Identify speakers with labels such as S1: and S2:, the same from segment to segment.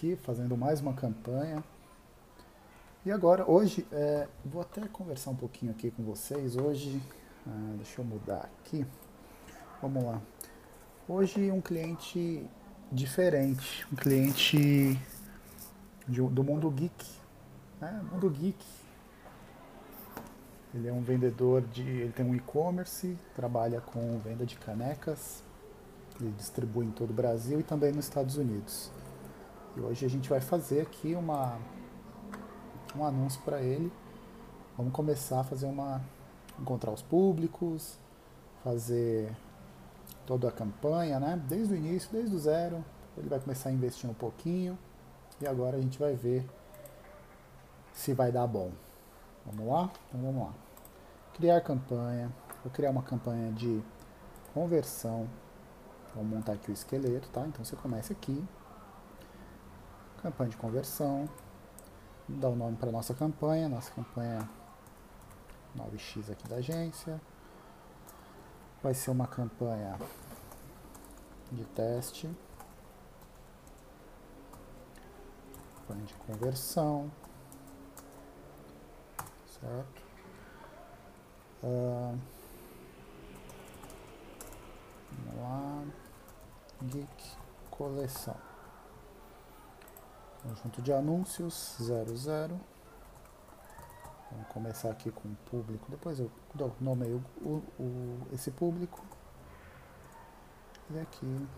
S1: Aqui fazendo mais uma campanha. E agora, hoje, é, vou até conversar um pouquinho aqui com vocês. Hoje, ah, deixa eu mudar aqui. Vamos lá. Hoje, um cliente diferente, um cliente de, do mundo geek. Né? Mundo geek. Ele é um vendedor de. Ele tem um e-commerce, trabalha com venda de canecas ele distribui em todo o Brasil e também nos Estados Unidos. E hoje a gente vai fazer aqui uma, um anúncio para ele. Vamos começar a fazer uma. encontrar os públicos, fazer toda a campanha, né? Desde o início, desde o zero. Ele vai começar a investir um pouquinho. E agora a gente vai ver se vai dar bom. Vamos lá? Então vamos lá. Criar campanha. Vou criar uma campanha de conversão Vamos montar aqui o esqueleto, tá? Então você começa aqui, campanha de conversão, dá o nome para nossa campanha, nossa campanha 9x aqui da agência. Vai ser uma campanha de teste, campanha de conversão, certo? Uh, vamos lá. Geek Coleção. Conjunto de anúncios 00. Vamos começar aqui com o público. Depois eu nomeio o, o, esse público. E aqui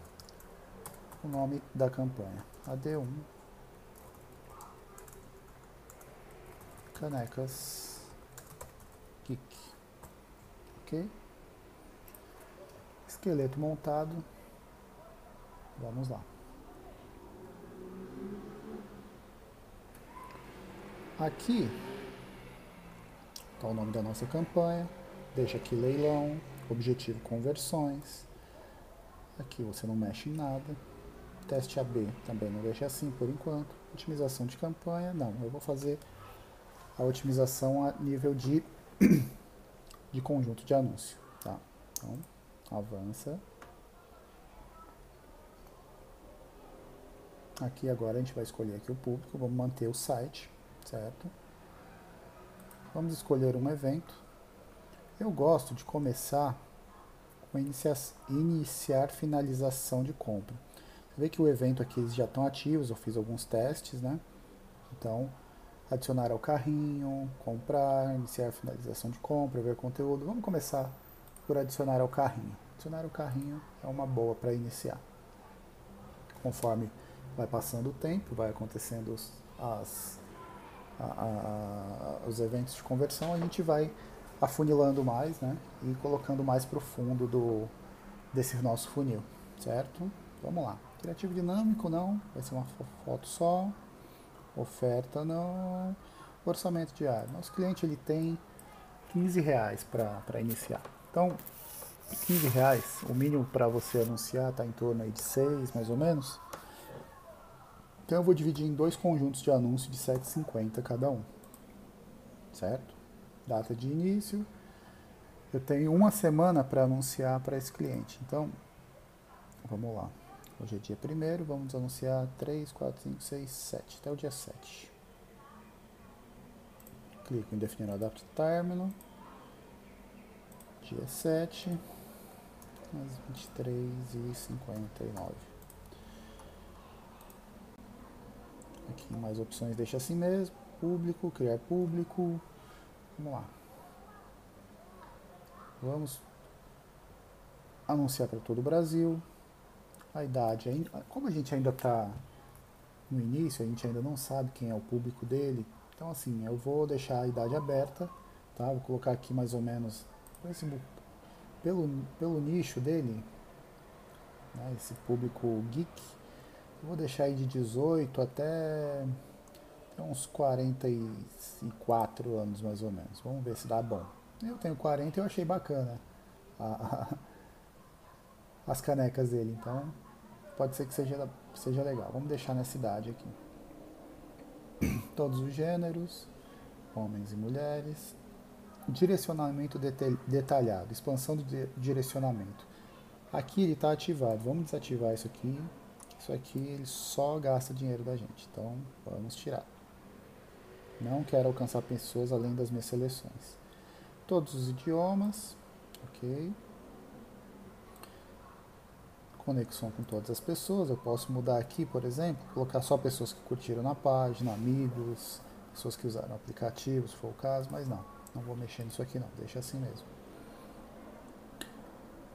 S1: o nome da campanha. AD1. Canecas Geek. Ok? Esqueleto montado. Vamos lá. Aqui está o nome da nossa campanha. Deixa aqui leilão, objetivo conversões. Aqui você não mexe em nada. Teste AB também não deixa assim por enquanto. Otimização de campanha, não. Eu vou fazer a otimização a nível de, de conjunto de anúncio. Tá? Então, avança. Aqui agora a gente vai escolher aqui o público, vamos manter o site, certo? Vamos escolher um evento. Eu gosto de começar com iniciar, iniciar finalização de compra. Você vê que o evento aqui eles já estão ativos, eu fiz alguns testes, né? Então, adicionar ao carrinho, comprar, iniciar finalização de compra, ver conteúdo. Vamos começar por adicionar ao carrinho. Adicionar ao carrinho é uma boa para iniciar. Conforme vai passando o tempo, vai acontecendo as, a, a, os eventos de conversão, a gente vai afunilando mais né, e colocando mais para o fundo do, desse nosso funil, certo? Vamos lá. Criativo dinâmico não, vai ser uma foto só. Oferta não. Orçamento diário. Nosso cliente ele tem 15 reais para iniciar. Então, 15 reais, o mínimo para você anunciar está em torno aí de 6 mais ou menos. Então eu vou dividir em dois conjuntos de anúncio de 7,50 cada um. Certo? Data de início. Eu tenho uma semana para anunciar para esse cliente. Então, vamos lá. Hoje é dia 1 vamos anunciar 3, 4, 5, 6, 7, até o dia 7. Clico em definir o Adapt Terminal. Dia 7, às 23h59. Aqui mais opções, deixa assim mesmo. Público, criar público. Vamos lá. Vamos anunciar para todo o Brasil. A idade, como a gente ainda está no início, a gente ainda não sabe quem é o público dele. Então assim, eu vou deixar a idade aberta, tá? Vou colocar aqui mais ou menos pelo, pelo nicho dele, né? esse público geek vou deixar aí de 18 até uns 44 anos mais ou menos. Vamos ver se dá bom. Eu tenho 40 e eu achei bacana a, a, as canecas dele, então pode ser que seja, seja legal. Vamos deixar nessa idade aqui. Todos os gêneros, homens e mulheres. Direcionamento detalhado, expansão do direcionamento. Aqui ele está ativado. Vamos desativar isso aqui isso aqui ele só gasta dinheiro da gente. Então vamos tirar. Não quero alcançar pessoas além das minhas seleções. Todos os idiomas, ok. Conexão com todas as pessoas. Eu posso mudar aqui, por exemplo, colocar só pessoas que curtiram na página, amigos, pessoas que usaram aplicativos, se for o caso, mas não. Não vou mexer nisso aqui não, deixa assim mesmo.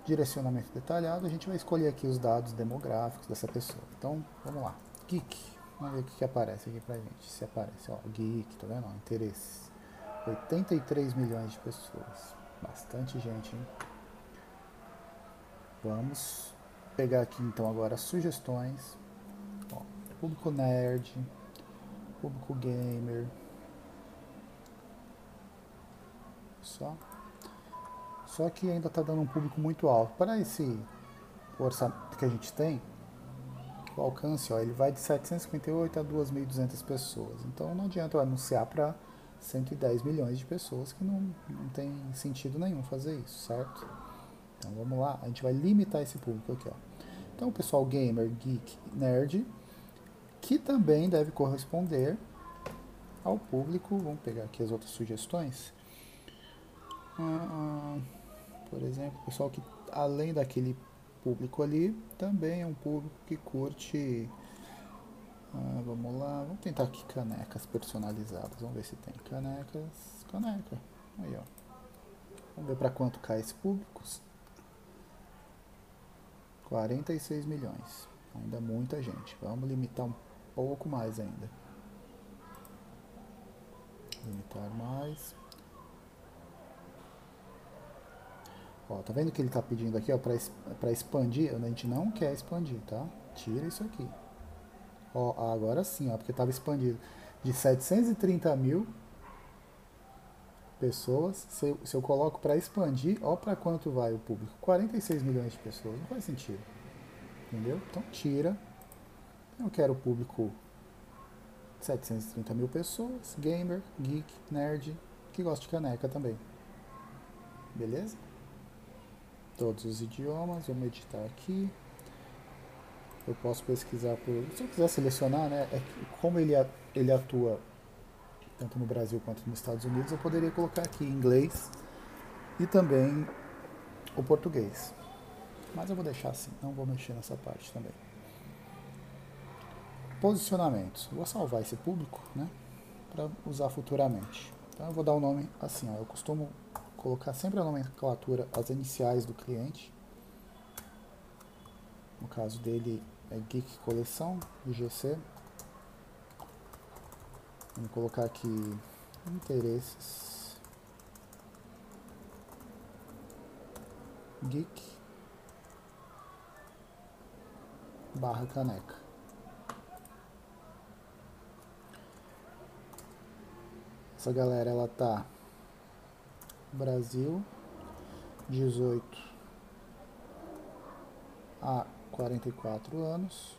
S1: Direcionamento detalhado, a gente vai escolher aqui os dados demográficos dessa pessoa. Então, vamos lá. Geek. Vamos ver o que, que aparece aqui pra gente. Se aparece, ó, geek, tá vendo? interesses. 83 milhões de pessoas. Bastante gente, hein? Vamos pegar aqui então agora sugestões. Ó, público nerd, público gamer. Só. Só que ainda está dando um público muito alto. Para esse orçamento que a gente tem, o alcance, ó, ele vai de 758 a 2.200 pessoas. Então não adianta eu anunciar para 110 milhões de pessoas que não, não tem sentido nenhum fazer isso, certo? Então vamos lá, a gente vai limitar esse público aqui, ó. Então o pessoal gamer, geek, nerd, que também deve corresponder ao público, vamos pegar aqui as outras sugestões. Ah, por exemplo, pessoal que além daquele público ali, também é um público que curte. Ah, vamos lá, vamos tentar aqui canecas personalizadas. Vamos ver se tem canecas. Caneca. Aí, ó. Vamos ver para quanto cai esse público. 46 milhões. Ainda muita gente. Vamos limitar um pouco mais ainda. Limitar mais. Ó, tá vendo que ele tá pedindo aqui, para expandir? A gente não quer expandir, tá? Tira isso aqui. Ó, agora sim, ó, porque tava expandido de 730 mil pessoas. Se eu, se eu coloco para expandir, ó para quanto vai o público? 46 milhões de pessoas. Não faz sentido. Entendeu? Então tira. Eu quero o público 730 mil pessoas, gamer, geek, nerd, que gosta de caneca também. Beleza? Todos os idiomas, vamos editar aqui. Eu posso pesquisar por. Se eu quiser selecionar, né? É como ele, ele atua tanto no Brasil quanto nos Estados Unidos, eu poderia colocar aqui inglês e também o português. Mas eu vou deixar assim, não vou mexer nessa parte também. Posicionamentos. vou salvar esse público, né? Para usar futuramente. Então eu vou dar o um nome assim, ó. Eu costumo colocar sempre a nomenclatura, as iniciais do cliente. No caso dele é Geek Coleção, IGC. Vamos colocar aqui interesses. Geek barra caneca. Essa galera ela tá Brasil, 18 a 44 anos,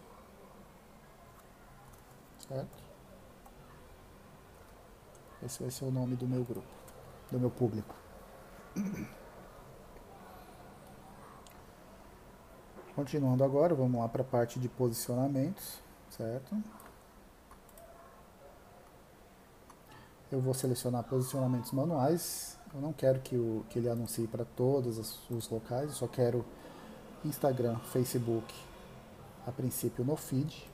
S1: certo? Esse vai ser o nome do meu grupo, do meu público. Continuando agora, vamos lá para a parte de posicionamentos, certo? Eu vou selecionar posicionamentos manuais eu não quero que, o, que ele anuncie para todos os locais, eu só quero Instagram, Facebook, a princípio no feed.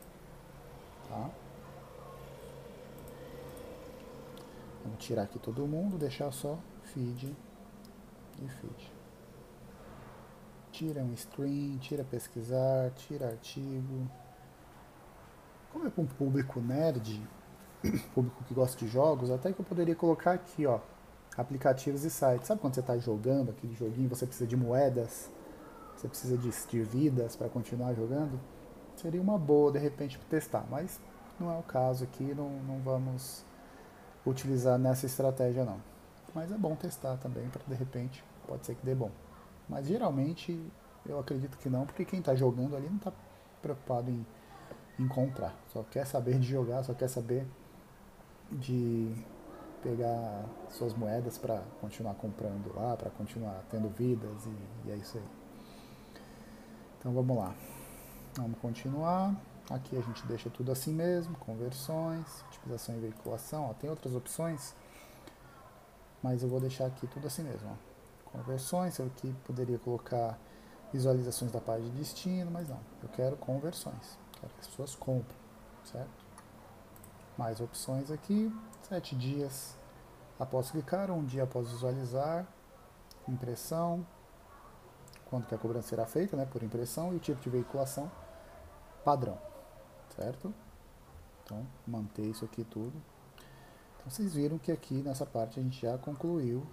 S1: Tá? Vamos tirar aqui todo mundo, deixar só feed e feed. Tira um stream, tira pesquisar, tira artigo. Como é para um público nerd, público que gosta de jogos, até que eu poderia colocar aqui, ó, aplicativos e sites. Sabe quando você está jogando aquele joguinho, você precisa de moedas, você precisa de, de vidas para continuar jogando? Seria uma boa, de repente, testar, mas não é o caso aqui, não, não vamos utilizar nessa estratégia não. Mas é bom testar também, para de repente, pode ser que dê bom. Mas geralmente, eu acredito que não, porque quem está jogando ali não está preocupado em, comprar, só quer saber de jogar, só quer saber de pegar suas moedas para continuar comprando lá, para continuar tendo vidas e, e, é isso aí. Então vamos lá. Vamos continuar. Aqui a gente deixa tudo assim mesmo, conversões, utilização e veiculação. Ó, tem outras opções, mas eu vou deixar aqui tudo assim mesmo. Ó. Conversões, eu aqui poderia colocar visualizações da página de destino, mas não. Eu quero conversões. Quero que as pessoas comprem, certo? Mais opções aqui, sete dias após clicar, um dia após visualizar, impressão, quando que a cobrança será feita, né, por impressão, e o tipo de veiculação padrão, certo? Então, manter isso aqui tudo. Então, vocês viram que aqui nessa parte a gente já concluiu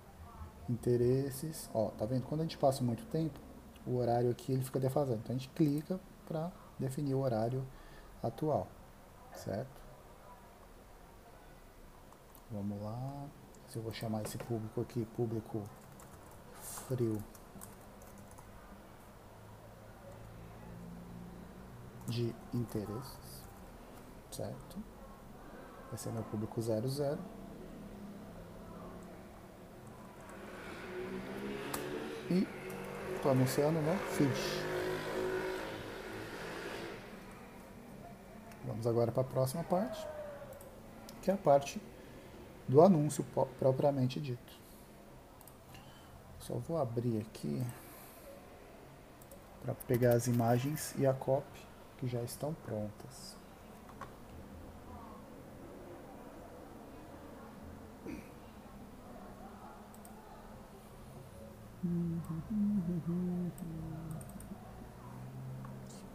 S1: interesses. Ó, tá vendo? Quando a gente passa muito tempo, o horário aqui ele fica defasado. Então, a gente clica para definir o horário atual, certo? Vamos lá. Se eu vou chamar esse público aqui, público frio de interesses, certo? Esse é meu público 00. E estou anunciando no feed. Vamos agora para a próxima parte, que é a parte do anúncio propriamente dito. Só vou abrir aqui para pegar as imagens e a copy que já estão prontas. Um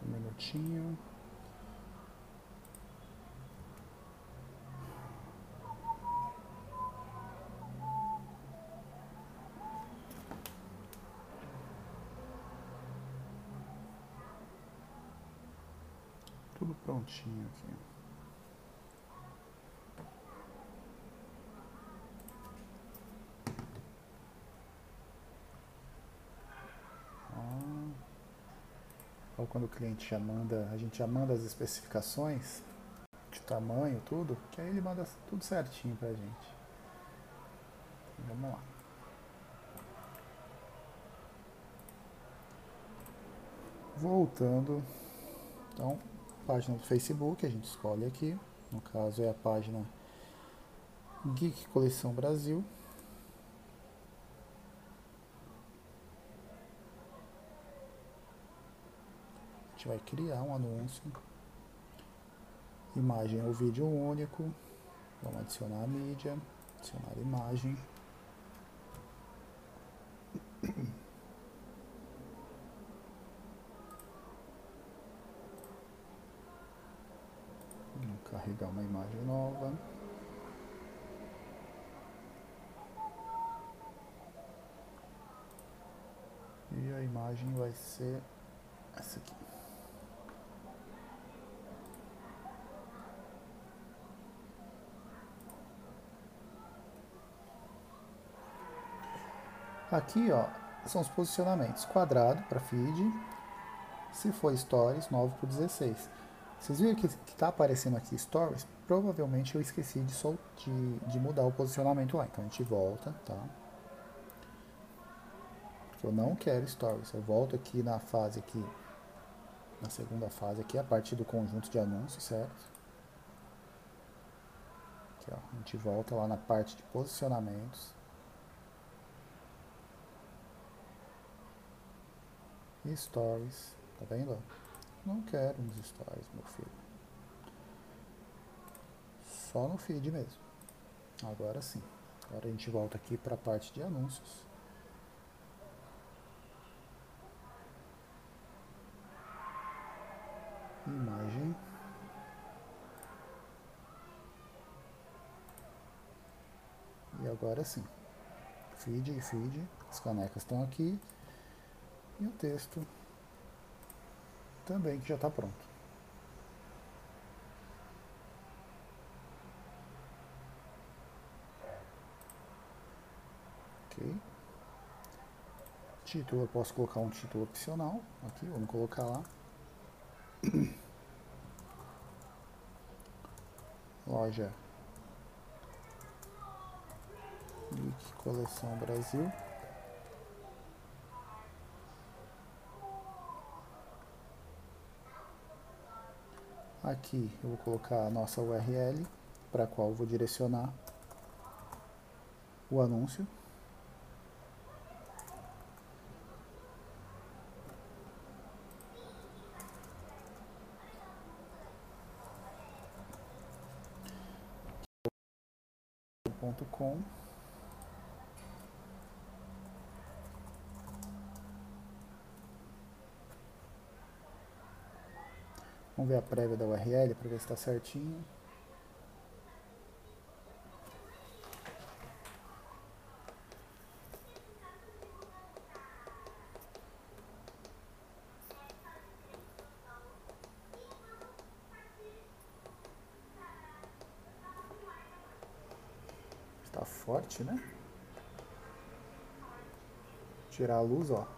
S1: minutinho. tudo prontinho aqui. Ou quando o cliente já manda, a gente já manda as especificações de tamanho, tudo, que aí ele manda tudo certinho pra gente. Vamos lá. Voltando, então página do Facebook, a gente escolhe aqui. No caso é a página Geek Coleção Brasil. A gente vai criar um anúncio. Imagem ou vídeo único. Vamos adicionar a mídia, adicionar a imagem. Carregar uma imagem nova. E a imagem vai ser essa aqui. Aqui, ó, são os posicionamentos. Quadrado para feed. Se for stories, 9 por 16. Vocês viram que está aparecendo aqui Stories? Provavelmente eu esqueci de, sol, de, de, mudar o posicionamento lá. Então a gente volta, tá? Porque eu não quero Stories. Eu volto aqui na fase aqui, na segunda fase aqui, a partir do conjunto de anúncios, certo? Aqui, ó, a gente volta lá na parte de posicionamentos. E Stories, tá vendo? Não quero nos stories, meu filho. Só no feed mesmo. Agora sim. Agora a gente volta aqui para a parte de anúncios. Imagem. E agora sim. Feed feed. As canecas estão aqui. E o texto também que já está pronto. Ok. Título, eu posso colocar um título opcional. Aqui, vamos colocar lá. Loja Geek Coleção Brasil. Aqui eu vou colocar a nossa URL, para a qual vou direcionar o anúncio. .com Vamos ver a prévia da URL para ver se está certinho. Está forte, né? Tirar a luz, ó.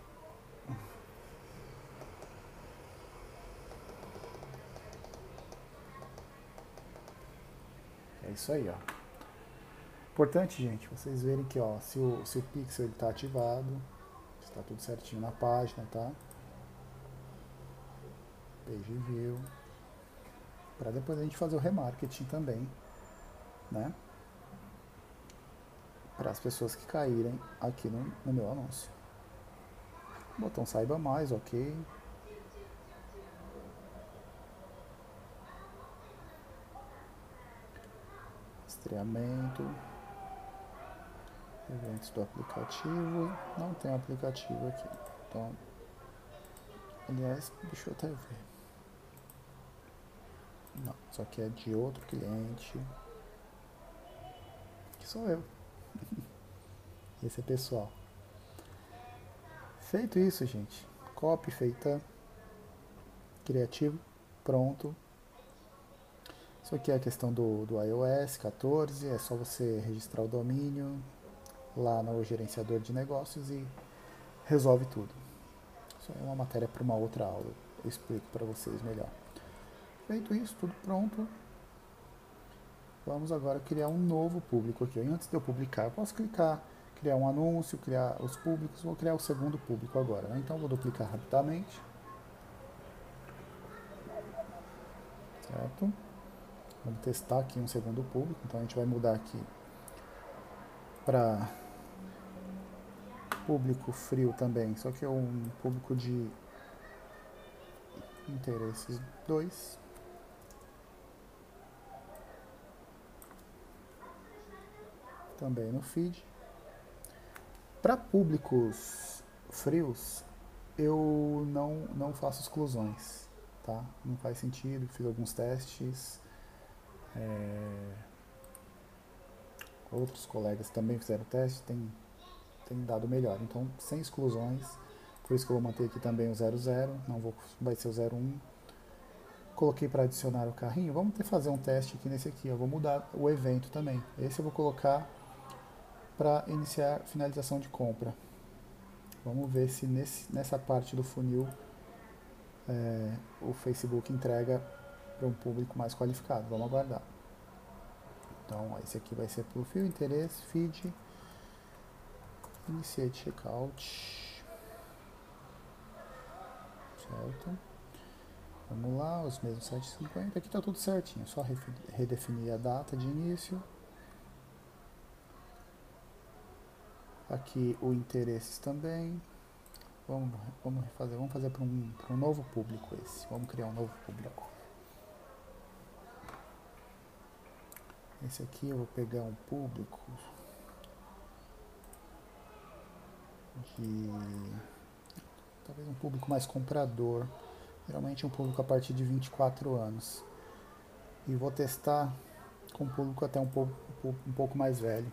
S1: Isso aí, ó. Importante, gente, vocês verem que, ó, se o, se o pixel está ativado, está tudo certinho na página, tá? Page view. Para depois a gente fazer o remarketing também, né? Para as pessoas que caírem aqui no, no meu anúncio. Botão saiba mais, ok. Rastreamento, eventos do aplicativo, não tem aplicativo aqui, então, aliás, deixa eu até ver, não, isso aqui é de outro cliente, que sou eu, esse é pessoal. Feito isso, gente, copy feita, criativo, pronto, isso aqui é a questão do, do iOS 14, é só você registrar o domínio lá no gerenciador de negócios e resolve tudo. Isso é uma matéria para uma outra aula, eu explico para vocês melhor. Feito isso, tudo pronto, vamos agora criar um novo público aqui. Antes de eu publicar, eu posso clicar, criar um anúncio, criar os públicos, vou criar o segundo público agora. Né? Então vou duplicar rapidamente. Certo? Vamos testar aqui um segundo público, então a gente vai mudar aqui para público frio também, só que é um público de interesses 2. Também no feed. Para públicos frios, eu não, não faço exclusões, tá? Não faz sentido, fiz alguns testes é, outros colegas também fizeram teste, tem, tem dado melhor. Então, sem exclusões, por isso que eu vou manter aqui também o 00, não vou, vai ser o 01. Coloquei para adicionar o carrinho. Vamos ter fazer um teste aqui nesse aqui. Eu vou mudar o evento também. Esse eu vou colocar para iniciar finalização de compra. Vamos ver se nesse, nessa parte do funil é, o Facebook entrega para um público mais qualificado. Vamos aguardar. Então, esse aqui vai ser perfil, interesse, feed, iniciate checkout. Certo? Vamos lá, os mesmos 750. Aqui está tudo certinho, só redefinir a data de início. Aqui o interesses também. Vamos, vamos fazer, vamos fazer para um, um novo público esse. Vamos criar um novo público. Esse aqui eu vou pegar um público de talvez um público mais comprador, geralmente um público a partir de 24 anos. E vou testar com um público até um pouco, um pouco mais velho.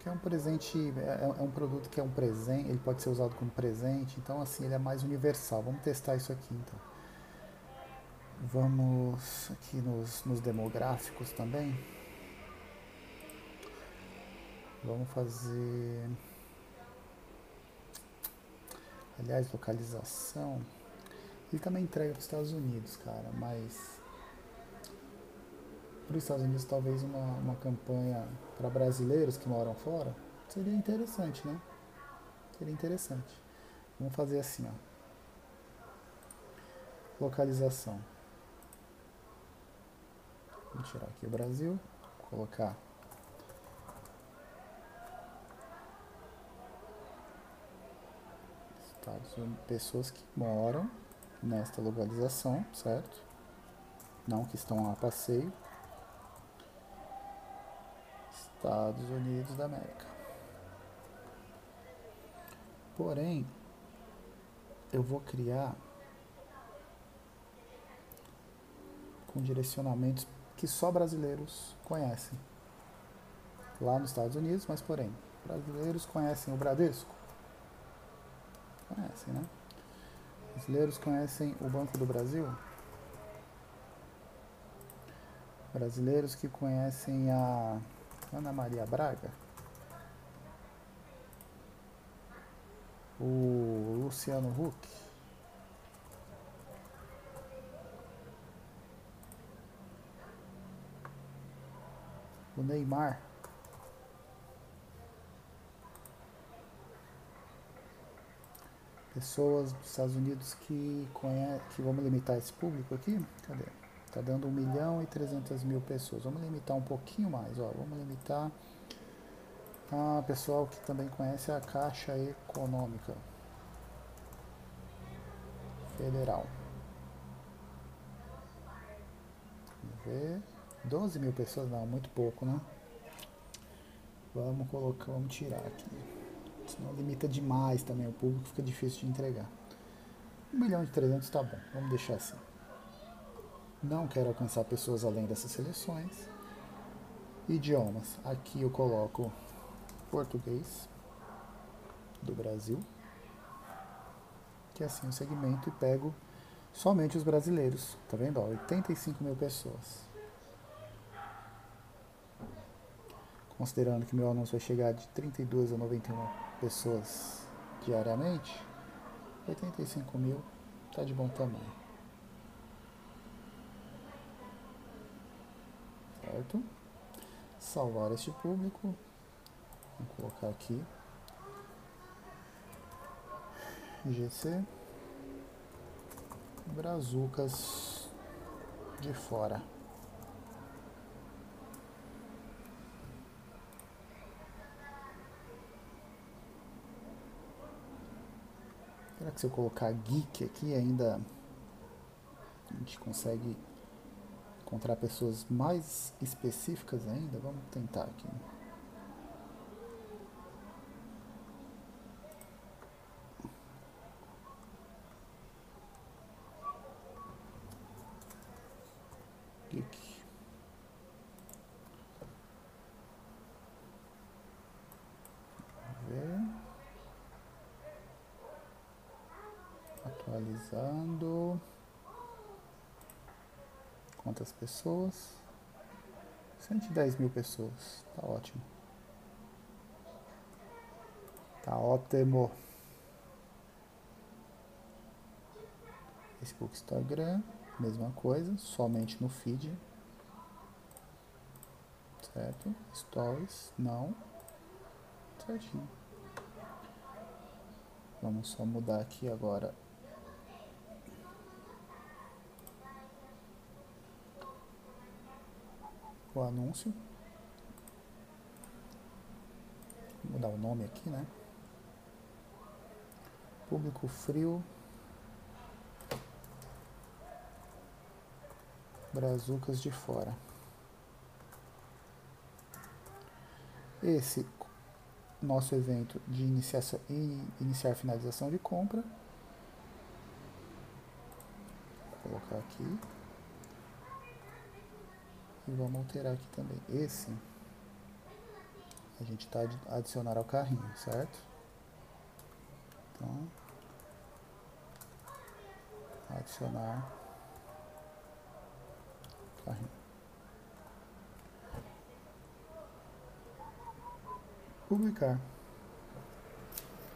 S1: Que é um presente, é, é um produto que é um presente, ele pode ser usado como presente, então assim ele é mais universal. Vamos testar isso aqui então. Vamos aqui nos, nos demográficos também. Vamos fazer. Aliás, localização. Ele também entrega para os Estados Unidos, cara, mas. Para os Estados Unidos, talvez uma, uma campanha para brasileiros que moram fora seria interessante, né? Seria interessante. Vamos fazer assim, ó. Localização. Vou tirar aqui o Brasil, colocar Estados Unidos, pessoas que moram nesta localização, certo? Não que estão a passeio. Estados Unidos da América. Porém, eu vou criar com direcionamentos que só brasileiros conhecem. Lá nos Estados Unidos, mas porém, brasileiros conhecem o Bradesco? Conhecem, né? Brasileiros conhecem o Banco do Brasil? Brasileiros que conhecem a Ana Maria Braga? O Luciano Huck? Neymar? pessoas dos Estados Unidos que conhecem, que vamos limitar esse público aqui, cadê? Tá dando 1 milhão e 300 mil pessoas. Vamos limitar um pouquinho mais, ó. Vamos limitar a pessoal que também conhece a Caixa Econômica Federal. Vamos ver. 12 mil pessoas, não, muito pouco, né? Vamos colocar, vamos tirar aqui. Senão limita demais também o público, fica difícil de entregar. 1 milhão de 300 tá bom, vamos deixar assim. Não quero alcançar pessoas além dessas seleções. Idiomas. Aqui eu coloco português do Brasil, que é assim o segmento, e pego somente os brasileiros. Tá vendo? Ó, 85 mil pessoas. Considerando que meu anúncio vai chegar de 32 a 91 pessoas diariamente, 85 mil está de bom tamanho. Certo? Salvar este público. Vou colocar aqui. GC. Brazucas de fora. Se eu colocar geek aqui ainda a gente consegue encontrar pessoas mais específicas ainda? Vamos tentar aqui. Geek. Vamos ver. Atualizando. Quantas pessoas? 110 mil pessoas. Tá ótimo. Tá ótimo. Facebook, Instagram, mesma coisa, somente no feed. Certo? Stories, não. Certinho. Vamos só mudar aqui agora o anúncio. Vou mudar o nome aqui, né? Público frio. Brazucas de fora. Esse nosso evento de iniciação, iniciar finalização de compra. Vou colocar aqui. E vamos alterar aqui também. Esse a gente está adicionar ao carrinho, certo? Então, adicionar carrinho. Publicar.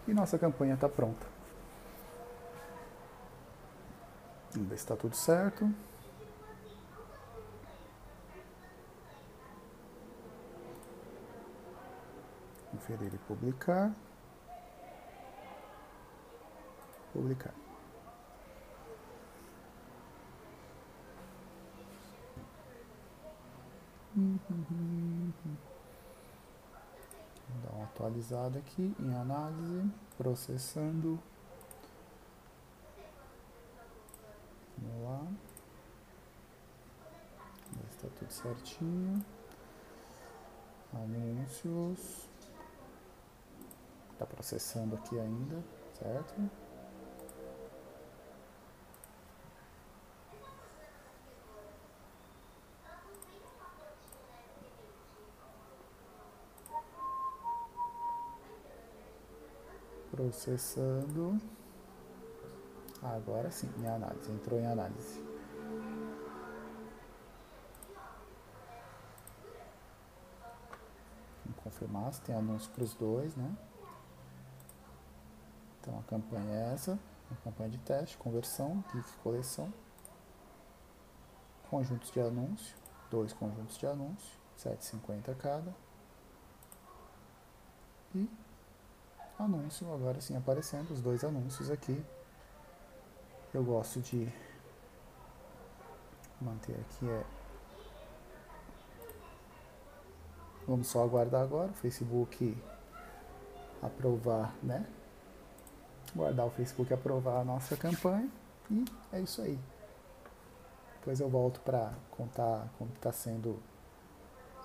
S1: E nossa campanha está pronta. Vamos ver se está tudo certo. Conferir e publicar. Publicar. Dar uma atualizada aqui em análise, processando. Vamos lá. Está tudo certinho. Anúncios. Está processando aqui ainda, certo? Processando. Agora sim, em análise. Entrou em análise. Confirmar se tem anúncio para os dois, né? Então a campanha é essa, a campanha de teste, conversão, GIF coleção, conjuntos de anúncio, dois conjuntos de anúncio, 7,50 cada. E anúncio agora sim aparecendo, os dois anúncios aqui. Eu gosto de manter aqui é Vamos só aguardar agora o Facebook aprovar, né? Guardar o Facebook aprovar a nossa campanha e é isso aí. Depois eu volto para contar como está sendo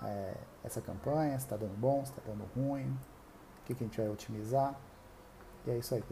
S1: é, essa campanha, se está dando bom, se está dando ruim, o que, que a gente vai otimizar. E é isso aí.